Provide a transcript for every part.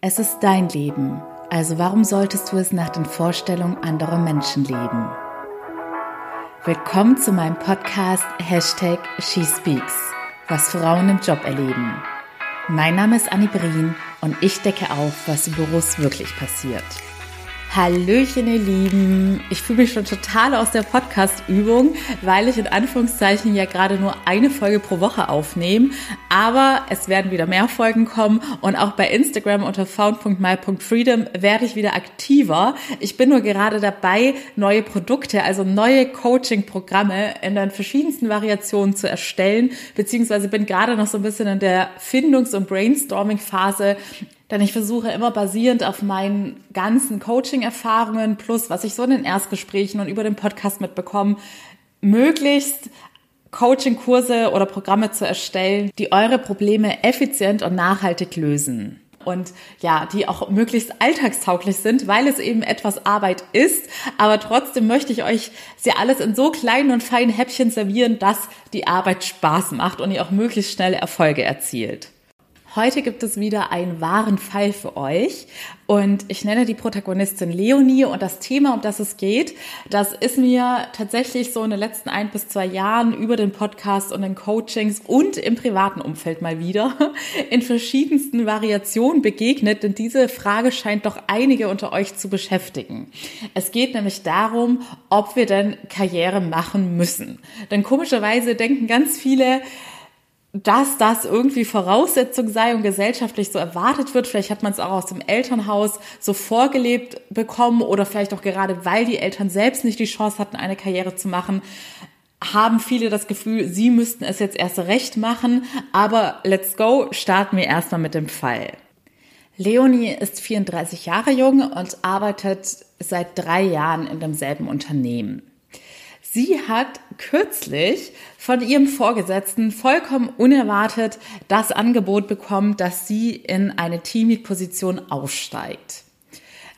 Es ist dein Leben, also warum solltest du es nach den Vorstellungen anderer Menschen leben? Willkommen zu meinem Podcast Hashtag SheSpeaks, was Frauen im Job erleben. Mein Name ist Annie Brien und ich decke auf, was im Büros wirklich passiert. Hallöchen, ihr Lieben. Ich fühle mich schon total aus der Podcast-Übung, weil ich in Anführungszeichen ja gerade nur eine Folge pro Woche aufnehme. Aber es werden wieder mehr Folgen kommen und auch bei Instagram unter found.my.freedom werde ich wieder aktiver. Ich bin nur gerade dabei, neue Produkte, also neue Coaching-Programme in den verschiedensten Variationen zu erstellen, beziehungsweise bin gerade noch so ein bisschen in der Findungs- und Brainstorming-Phase, denn ich versuche immer basierend auf meinen ganzen Coaching-Erfahrungen plus was ich so in den Erstgesprächen und über den Podcast mitbekomme, möglichst Coaching-Kurse oder Programme zu erstellen, die eure Probleme effizient und nachhaltig lösen. Und ja, die auch möglichst alltagstauglich sind, weil es eben etwas Arbeit ist. Aber trotzdem möchte ich euch sie alles in so kleinen und feinen Häppchen servieren, dass die Arbeit Spaß macht und ihr auch möglichst schnelle Erfolge erzielt. Heute gibt es wieder einen wahren Fall für euch und ich nenne die Protagonistin Leonie und das Thema, um das es geht, das ist mir tatsächlich so in den letzten ein bis zwei Jahren über den Podcast und den Coachings und im privaten Umfeld mal wieder in verschiedensten Variationen begegnet, denn diese Frage scheint doch einige unter euch zu beschäftigen. Es geht nämlich darum, ob wir denn Karriere machen müssen. Denn komischerweise denken ganz viele, dass das irgendwie Voraussetzung sei und gesellschaftlich so erwartet wird. Vielleicht hat man es auch aus dem Elternhaus so vorgelebt bekommen oder vielleicht auch gerade, weil die Eltern selbst nicht die Chance hatten, eine Karriere zu machen, haben viele das Gefühl, sie müssten es jetzt erst recht machen. Aber let's go, starten wir erstmal mit dem Fall. Leonie ist 34 Jahre jung und arbeitet seit drei Jahren in demselben Unternehmen. Sie hat kürzlich von ihrem Vorgesetzten vollkommen unerwartet das Angebot bekommen, dass sie in eine Teamlead-Position aufsteigt.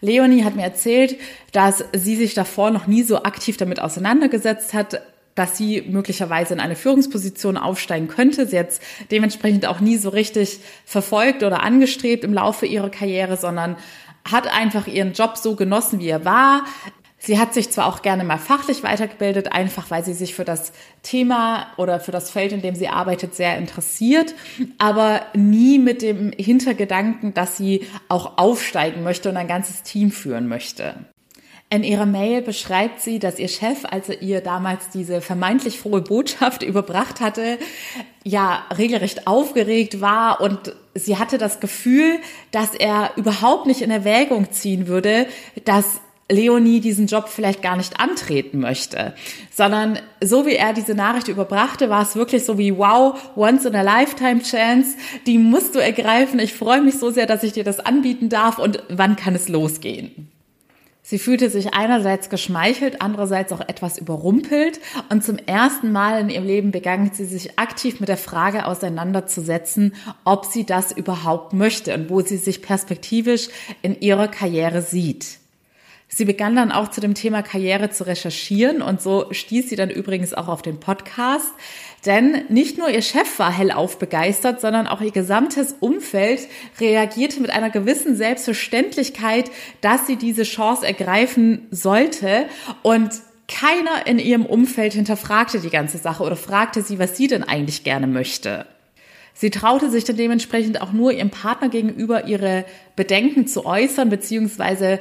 Leonie hat mir erzählt, dass sie sich davor noch nie so aktiv damit auseinandergesetzt hat, dass sie möglicherweise in eine Führungsposition aufsteigen könnte. Sie hat dementsprechend auch nie so richtig verfolgt oder angestrebt im Laufe ihrer Karriere, sondern hat einfach ihren Job so genossen, wie er war, Sie hat sich zwar auch gerne mal fachlich weitergebildet, einfach weil sie sich für das Thema oder für das Feld, in dem sie arbeitet, sehr interessiert, aber nie mit dem Hintergedanken, dass sie auch aufsteigen möchte und ein ganzes Team führen möchte. In ihrer Mail beschreibt sie, dass ihr Chef, als er ihr damals diese vermeintlich frohe Botschaft überbracht hatte, ja, regelrecht aufgeregt war und sie hatte das Gefühl, dass er überhaupt nicht in Erwägung ziehen würde, dass Leonie diesen Job vielleicht gar nicht antreten möchte, sondern so wie er diese Nachricht überbrachte, war es wirklich so wie, wow, once in a lifetime chance, die musst du ergreifen. Ich freue mich so sehr, dass ich dir das anbieten darf und wann kann es losgehen? Sie fühlte sich einerseits geschmeichelt, andererseits auch etwas überrumpelt und zum ersten Mal in ihrem Leben begann sie sich aktiv mit der Frage auseinanderzusetzen, ob sie das überhaupt möchte und wo sie sich perspektivisch in ihrer Karriere sieht. Sie begann dann auch zu dem Thema Karriere zu recherchieren und so stieß sie dann übrigens auch auf den Podcast. Denn nicht nur ihr Chef war hellauf begeistert, sondern auch ihr gesamtes Umfeld reagierte mit einer gewissen Selbstverständlichkeit, dass sie diese Chance ergreifen sollte. Und keiner in ihrem Umfeld hinterfragte die ganze Sache oder fragte sie, was sie denn eigentlich gerne möchte. Sie traute sich dann dementsprechend auch nur ihrem Partner gegenüber ihre Bedenken zu äußern, beziehungsweise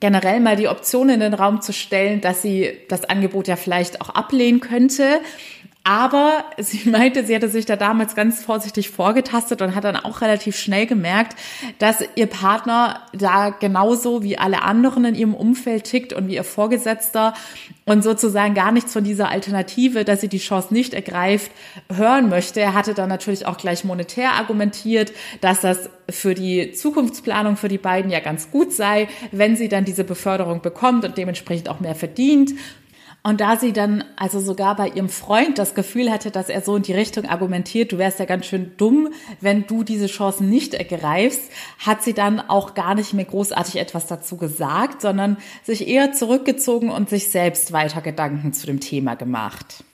generell mal die Option in den Raum zu stellen, dass sie das Angebot ja vielleicht auch ablehnen könnte. Aber sie meinte, sie hatte sich da damals ganz vorsichtig vorgetastet und hat dann auch relativ schnell gemerkt, dass ihr Partner da genauso wie alle anderen in ihrem Umfeld tickt und wie ihr Vorgesetzter und sozusagen gar nichts von dieser Alternative, dass sie die Chance nicht ergreift, hören möchte. Er hatte dann natürlich auch gleich monetär argumentiert, dass das für die Zukunftsplanung für die beiden ja ganz gut sei, wenn sie dann diese Beförderung bekommt und dementsprechend auch mehr verdient. Und da sie dann also sogar bei ihrem Freund das Gefühl hatte, dass er so in die Richtung argumentiert, du wärst ja ganz schön dumm, wenn du diese Chancen nicht ergreifst, hat sie dann auch gar nicht mehr großartig etwas dazu gesagt, sondern sich eher zurückgezogen und sich selbst weiter Gedanken zu dem Thema gemacht.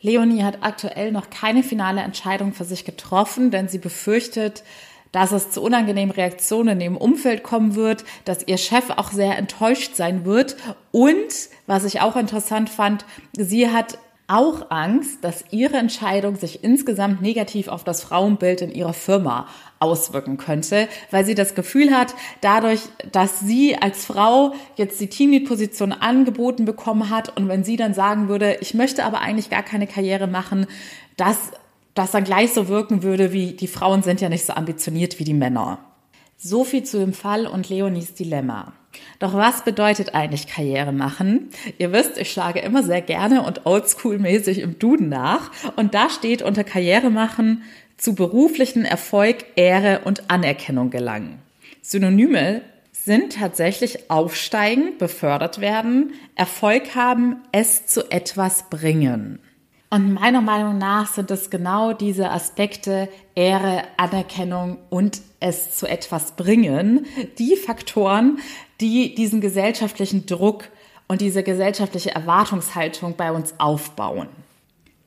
Leonie hat aktuell noch keine finale Entscheidung für sich getroffen, denn sie befürchtet, dass es zu unangenehmen Reaktionen im Umfeld kommen wird, dass ihr Chef auch sehr enttäuscht sein wird. Und, was ich auch interessant fand, sie hat auch Angst, dass ihre Entscheidung sich insgesamt negativ auf das Frauenbild in ihrer Firma auswirken könnte, weil sie das Gefühl hat, dadurch, dass sie als Frau jetzt die Teamlead-Position angeboten bekommen hat und wenn sie dann sagen würde, ich möchte aber eigentlich gar keine Karriere machen, dass das dann gleich so wirken würde, wie die Frauen sind ja nicht so ambitioniert wie die Männer. So viel zu dem Fall und Leonies Dilemma. Doch was bedeutet eigentlich Karriere machen? Ihr wisst, ich schlage immer sehr gerne und oldschool-mäßig im Duden nach. Und da steht unter Karriere machen zu beruflichen Erfolg, Ehre und Anerkennung gelangen. Synonyme sind tatsächlich aufsteigen, befördert werden, Erfolg haben, es zu etwas bringen. Und meiner Meinung nach sind es genau diese Aspekte Ehre, Anerkennung und es zu etwas bringen, die Faktoren, die diesen gesellschaftlichen Druck und diese gesellschaftliche Erwartungshaltung bei uns aufbauen.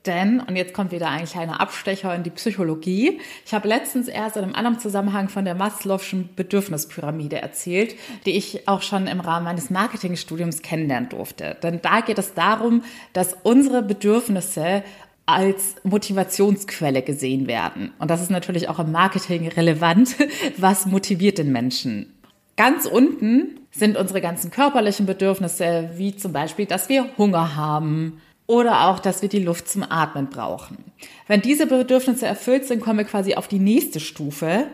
Denn, und jetzt kommt wieder ein kleiner Abstecher in die Psychologie, ich habe letztens erst in einem anderen Zusammenhang von der Maslow'schen Bedürfnispyramide erzählt, die ich auch schon im Rahmen meines Marketingstudiums kennenlernen durfte. Denn da geht es darum, dass unsere Bedürfnisse als Motivationsquelle gesehen werden. Und das ist natürlich auch im Marketing relevant. Was motiviert den Menschen? Ganz unten sind unsere ganzen körperlichen Bedürfnisse, wie zum Beispiel, dass wir Hunger haben, oder auch, dass wir die Luft zum Atmen brauchen. Wenn diese Bedürfnisse erfüllt sind, kommen wir quasi auf die nächste Stufe.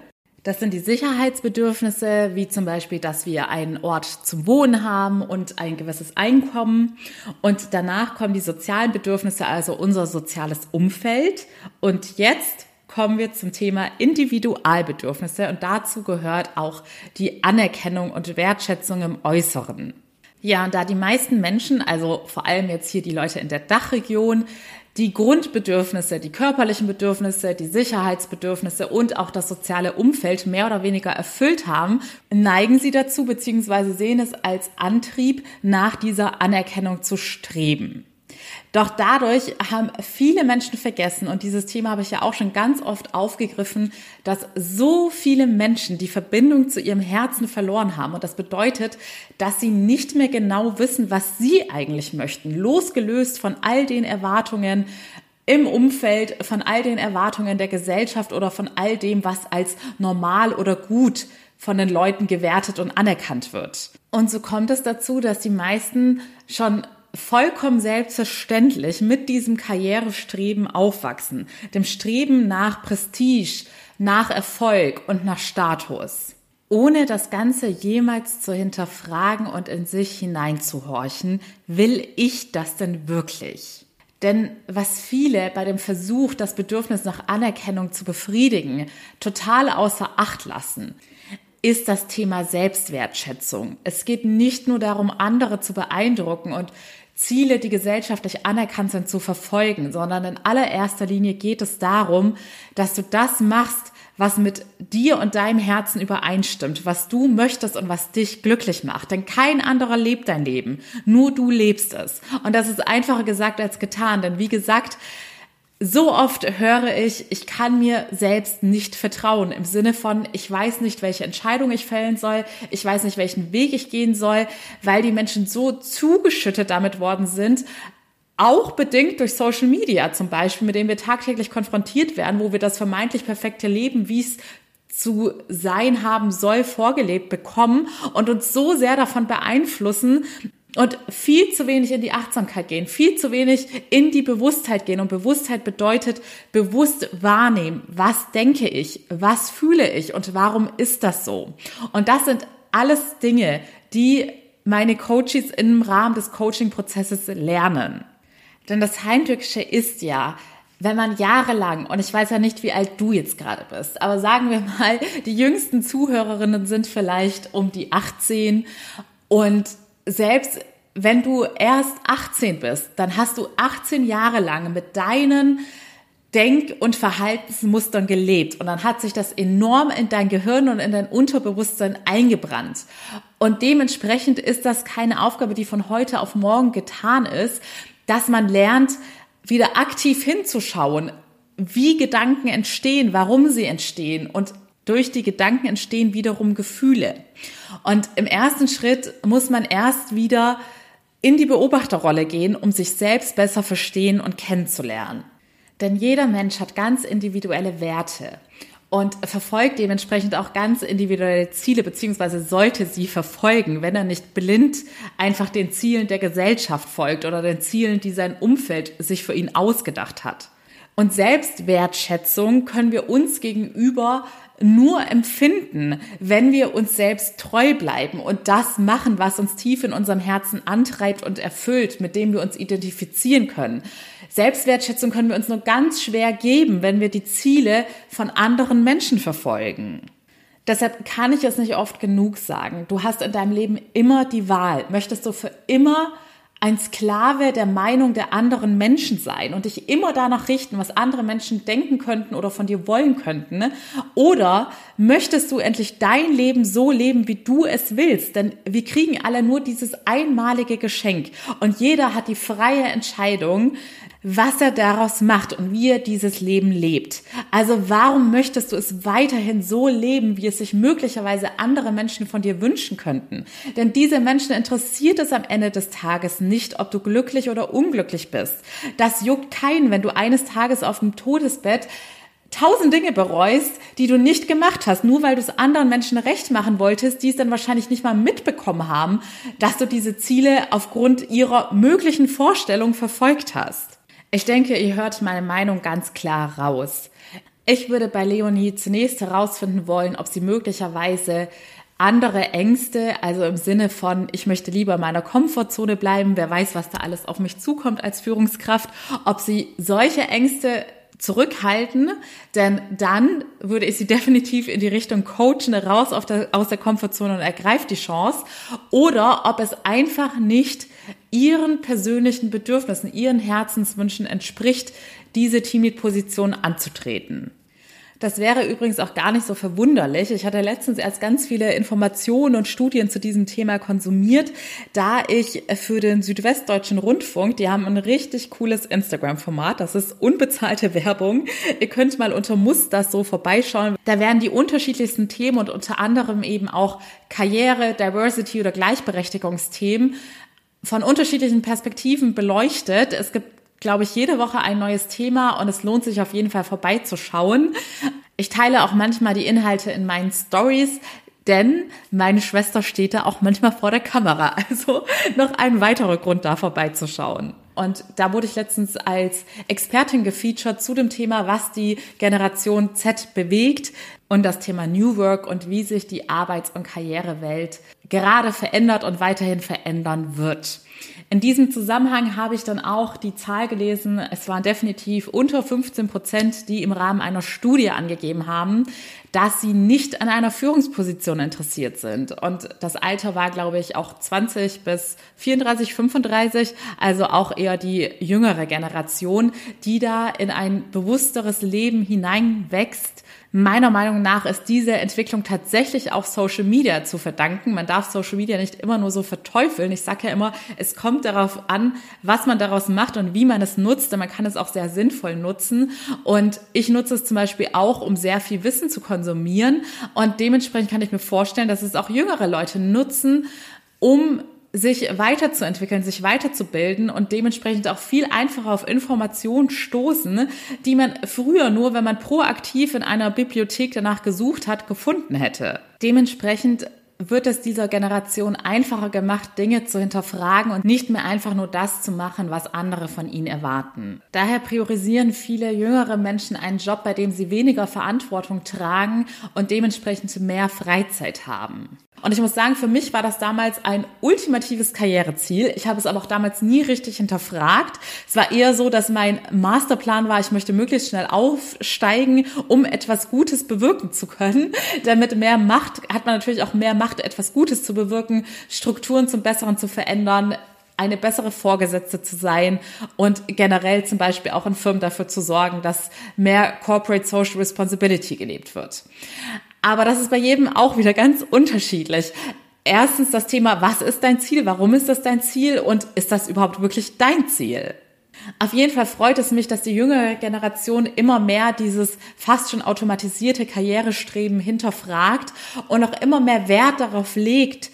Das sind die Sicherheitsbedürfnisse, wie zum Beispiel, dass wir einen Ort zum Wohnen haben und ein gewisses Einkommen. Und danach kommen die sozialen Bedürfnisse, also unser soziales Umfeld. Und jetzt kommen wir zum Thema Individualbedürfnisse und dazu gehört auch die Anerkennung und Wertschätzung im Äußeren. Ja, und da die meisten Menschen, also vor allem jetzt hier die Leute in der Dachregion, die Grundbedürfnisse, die körperlichen Bedürfnisse, die Sicherheitsbedürfnisse und auch das soziale Umfeld mehr oder weniger erfüllt haben, neigen sie dazu bzw. sehen es als Antrieb, nach dieser Anerkennung zu streben. Doch dadurch haben viele Menschen vergessen, und dieses Thema habe ich ja auch schon ganz oft aufgegriffen, dass so viele Menschen die Verbindung zu ihrem Herzen verloren haben. Und das bedeutet, dass sie nicht mehr genau wissen, was sie eigentlich möchten, losgelöst von all den Erwartungen, im Umfeld von all den Erwartungen der Gesellschaft oder von all dem, was als normal oder gut von den Leuten gewertet und anerkannt wird. Und so kommt es dazu, dass die meisten schon vollkommen selbstverständlich mit diesem Karrierestreben aufwachsen, dem Streben nach Prestige, nach Erfolg und nach Status, ohne das Ganze jemals zu hinterfragen und in sich hineinzuhorchen, will ich das denn wirklich? Denn was viele bei dem Versuch, das Bedürfnis nach Anerkennung zu befriedigen, total außer Acht lassen, ist das Thema Selbstwertschätzung. Es geht nicht nur darum, andere zu beeindrucken und Ziele, die gesellschaftlich anerkannt sind, zu verfolgen, sondern in allererster Linie geht es darum, dass du das machst, was mit dir und deinem Herzen übereinstimmt, was du möchtest und was dich glücklich macht. Denn kein anderer lebt dein Leben, nur du lebst es. Und das ist einfacher gesagt als getan, denn wie gesagt, so oft höre ich, ich kann mir selbst nicht vertrauen im Sinne von, ich weiß nicht, welche Entscheidung ich fällen soll, ich weiß nicht, welchen Weg ich gehen soll, weil die Menschen so zugeschüttet damit worden sind, auch bedingt durch Social Media zum Beispiel, mit denen wir tagtäglich konfrontiert werden, wo wir das vermeintlich perfekte Leben, wie es zu sein haben soll, vorgelebt bekommen und uns so sehr davon beeinflussen, und viel zu wenig in die Achtsamkeit gehen, viel zu wenig in die Bewusstheit gehen. Und Bewusstheit bedeutet bewusst wahrnehmen, was denke ich, was fühle ich und warum ist das so. Und das sind alles Dinge, die meine Coaches im Rahmen des Coaching-Prozesses lernen. Denn das Heimtückische ist ja, wenn man jahrelang, und ich weiß ja nicht, wie alt du jetzt gerade bist, aber sagen wir mal, die jüngsten Zuhörerinnen sind vielleicht um die 18 und selbst wenn du erst 18 bist, dann hast du 18 Jahre lang mit deinen Denk- und Verhaltensmustern gelebt und dann hat sich das enorm in dein Gehirn und in dein Unterbewusstsein eingebrannt. Und dementsprechend ist das keine Aufgabe, die von heute auf morgen getan ist, dass man lernt, wieder aktiv hinzuschauen, wie Gedanken entstehen, warum sie entstehen und durch die Gedanken entstehen wiederum Gefühle. Und im ersten Schritt muss man erst wieder in die Beobachterrolle gehen, um sich selbst besser verstehen und kennenzulernen. Denn jeder Mensch hat ganz individuelle Werte und verfolgt dementsprechend auch ganz individuelle Ziele, beziehungsweise sollte sie verfolgen, wenn er nicht blind einfach den Zielen der Gesellschaft folgt oder den Zielen, die sein Umfeld sich für ihn ausgedacht hat. Und Selbstwertschätzung können wir uns gegenüber nur empfinden, wenn wir uns selbst treu bleiben und das machen, was uns tief in unserem Herzen antreibt und erfüllt, mit dem wir uns identifizieren können. Selbstwertschätzung können wir uns nur ganz schwer geben, wenn wir die Ziele von anderen Menschen verfolgen. Deshalb kann ich es nicht oft genug sagen. Du hast in deinem Leben immer die Wahl. Möchtest du für immer ein Sklave der Meinung der anderen Menschen sein und dich immer danach richten, was andere Menschen denken könnten oder von dir wollen könnten? Ne? Oder möchtest du endlich dein Leben so leben, wie du es willst? Denn wir kriegen alle nur dieses einmalige Geschenk und jeder hat die freie Entscheidung, was er daraus macht und wie er dieses Leben lebt. Also warum möchtest du es weiterhin so leben, wie es sich möglicherweise andere Menschen von dir wünschen könnten? Denn diese Menschen interessiert es am Ende des Tages nicht, ob du glücklich oder unglücklich bist. Das juckt keinen, wenn du eines Tages auf dem Todesbett tausend Dinge bereust, die du nicht gemacht hast, nur weil du es anderen Menschen recht machen wolltest, die es dann wahrscheinlich nicht mal mitbekommen haben, dass du diese Ziele aufgrund ihrer möglichen Vorstellung verfolgt hast. Ich denke, ihr hört meine Meinung ganz klar raus. Ich würde bei Leonie zunächst herausfinden wollen, ob sie möglicherweise andere Ängste, also im Sinne von, ich möchte lieber in meiner Komfortzone bleiben, wer weiß, was da alles auf mich zukommt als Führungskraft, ob sie solche Ängste zurückhalten, denn dann würde ich sie definitiv in die Richtung coachen, raus der, aus der Komfortzone und ergreift die Chance, oder ob es einfach nicht ihren persönlichen Bedürfnissen, ihren Herzenswünschen entspricht, diese Teamlead-Position anzutreten. Das wäre übrigens auch gar nicht so verwunderlich. Ich hatte letztens erst ganz viele Informationen und Studien zu diesem Thema konsumiert, da ich für den Südwestdeutschen Rundfunk, die haben ein richtig cooles Instagram-Format, das ist unbezahlte Werbung. Ihr könnt mal unter Muss das so vorbeischauen. Da werden die unterschiedlichsten Themen und unter anderem eben auch Karriere, Diversity oder Gleichberechtigungsthemen von unterschiedlichen Perspektiven beleuchtet. Es gibt glaube ich, jede Woche ein neues Thema und es lohnt sich auf jeden Fall vorbeizuschauen. Ich teile auch manchmal die Inhalte in meinen Stories, denn meine Schwester steht da auch manchmal vor der Kamera. Also noch ein weiterer Grund, da vorbeizuschauen. Und da wurde ich letztens als Expertin gefeatured zu dem Thema, was die Generation Z bewegt und das Thema New Work und wie sich die Arbeits- und Karrierewelt gerade verändert und weiterhin verändern wird. In diesem Zusammenhang habe ich dann auch die Zahl gelesen, es waren definitiv unter 15 Prozent, die im Rahmen einer Studie angegeben haben, dass sie nicht an einer Führungsposition interessiert sind. Und das Alter war, glaube ich, auch 20 bis 34, 35, also auch eher die jüngere Generation, die da in ein bewussteres Leben hineinwächst Meiner Meinung nach ist diese Entwicklung tatsächlich auch Social Media zu verdanken. Man darf Social Media nicht immer nur so verteufeln. Ich sage ja immer, es kommt darauf an, was man daraus macht und wie man es nutzt. Denn man kann es auch sehr sinnvoll nutzen. Und ich nutze es zum Beispiel auch, um sehr viel Wissen zu konsumieren. Und dementsprechend kann ich mir vorstellen, dass es auch jüngere Leute nutzen, um sich weiterzuentwickeln, sich weiterzubilden und dementsprechend auch viel einfacher auf Informationen stoßen, die man früher nur, wenn man proaktiv in einer Bibliothek danach gesucht hat, gefunden hätte. Dementsprechend wird es dieser Generation einfacher gemacht, Dinge zu hinterfragen und nicht mehr einfach nur das zu machen, was andere von ihnen erwarten. Daher priorisieren viele jüngere Menschen einen Job, bei dem sie weniger Verantwortung tragen und dementsprechend mehr Freizeit haben. Und ich muss sagen, für mich war das damals ein ultimatives Karriereziel. Ich habe es aber auch damals nie richtig hinterfragt. Es war eher so, dass mein Masterplan war, ich möchte möglichst schnell aufsteigen, um etwas Gutes bewirken zu können. Denn mit mehr Macht hat man natürlich auch mehr Macht, etwas Gutes zu bewirken, Strukturen zum Besseren zu verändern, eine bessere Vorgesetzte zu sein und generell zum Beispiel auch in Firmen dafür zu sorgen, dass mehr Corporate Social Responsibility gelebt wird. Aber das ist bei jedem auch wieder ganz unterschiedlich. Erstens das Thema, was ist dein Ziel? Warum ist das dein Ziel? Und ist das überhaupt wirklich dein Ziel? Auf jeden Fall freut es mich, dass die jüngere Generation immer mehr dieses fast schon automatisierte Karrierestreben hinterfragt und auch immer mehr Wert darauf legt,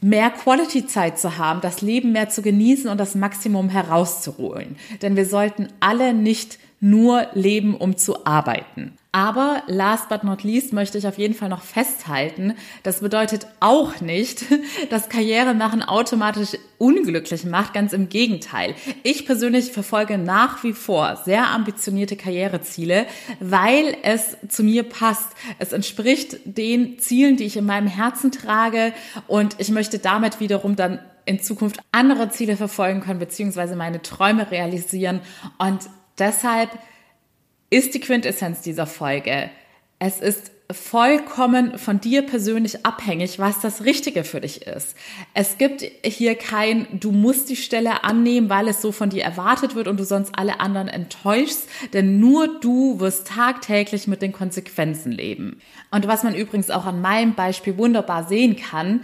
mehr Quality-Zeit zu haben, das Leben mehr zu genießen und das Maximum herauszuholen. Denn wir sollten alle nicht nur leben, um zu arbeiten. Aber last but not least möchte ich auf jeden Fall noch festhalten, das bedeutet auch nicht, dass Karriere machen automatisch unglücklich macht, ganz im Gegenteil. Ich persönlich verfolge nach wie vor sehr ambitionierte Karriereziele, weil es zu mir passt. Es entspricht den Zielen, die ich in meinem Herzen trage und ich möchte damit wiederum dann in Zukunft andere Ziele verfolgen können, beziehungsweise meine Träume realisieren und deshalb ist die Quintessenz dieser Folge. Es ist vollkommen von dir persönlich abhängig, was das Richtige für dich ist. Es gibt hier kein, du musst die Stelle annehmen, weil es so von dir erwartet wird und du sonst alle anderen enttäuschst, denn nur du wirst tagtäglich mit den Konsequenzen leben. Und was man übrigens auch an meinem Beispiel wunderbar sehen kann,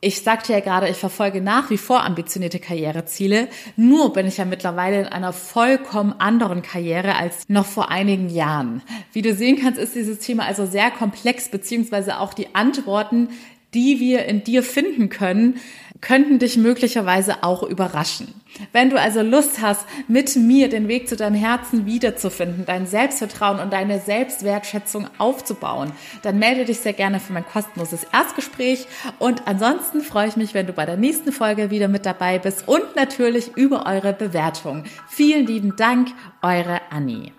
ich sagte ja gerade, ich verfolge nach wie vor ambitionierte Karriereziele. Nur bin ich ja mittlerweile in einer vollkommen anderen Karriere als noch vor einigen Jahren. Wie du sehen kannst, ist dieses Thema also sehr komplex, beziehungsweise auch die Antworten, die wir in dir finden können, könnten dich möglicherweise auch überraschen. Wenn du also Lust hast, mit mir den Weg zu deinem Herzen wiederzufinden, dein Selbstvertrauen und deine Selbstwertschätzung aufzubauen, dann melde dich sehr gerne für mein kostenloses Erstgespräch. Und ansonsten freue ich mich, wenn du bei der nächsten Folge wieder mit dabei bist und natürlich über eure Bewertung. Vielen lieben Dank, eure Annie.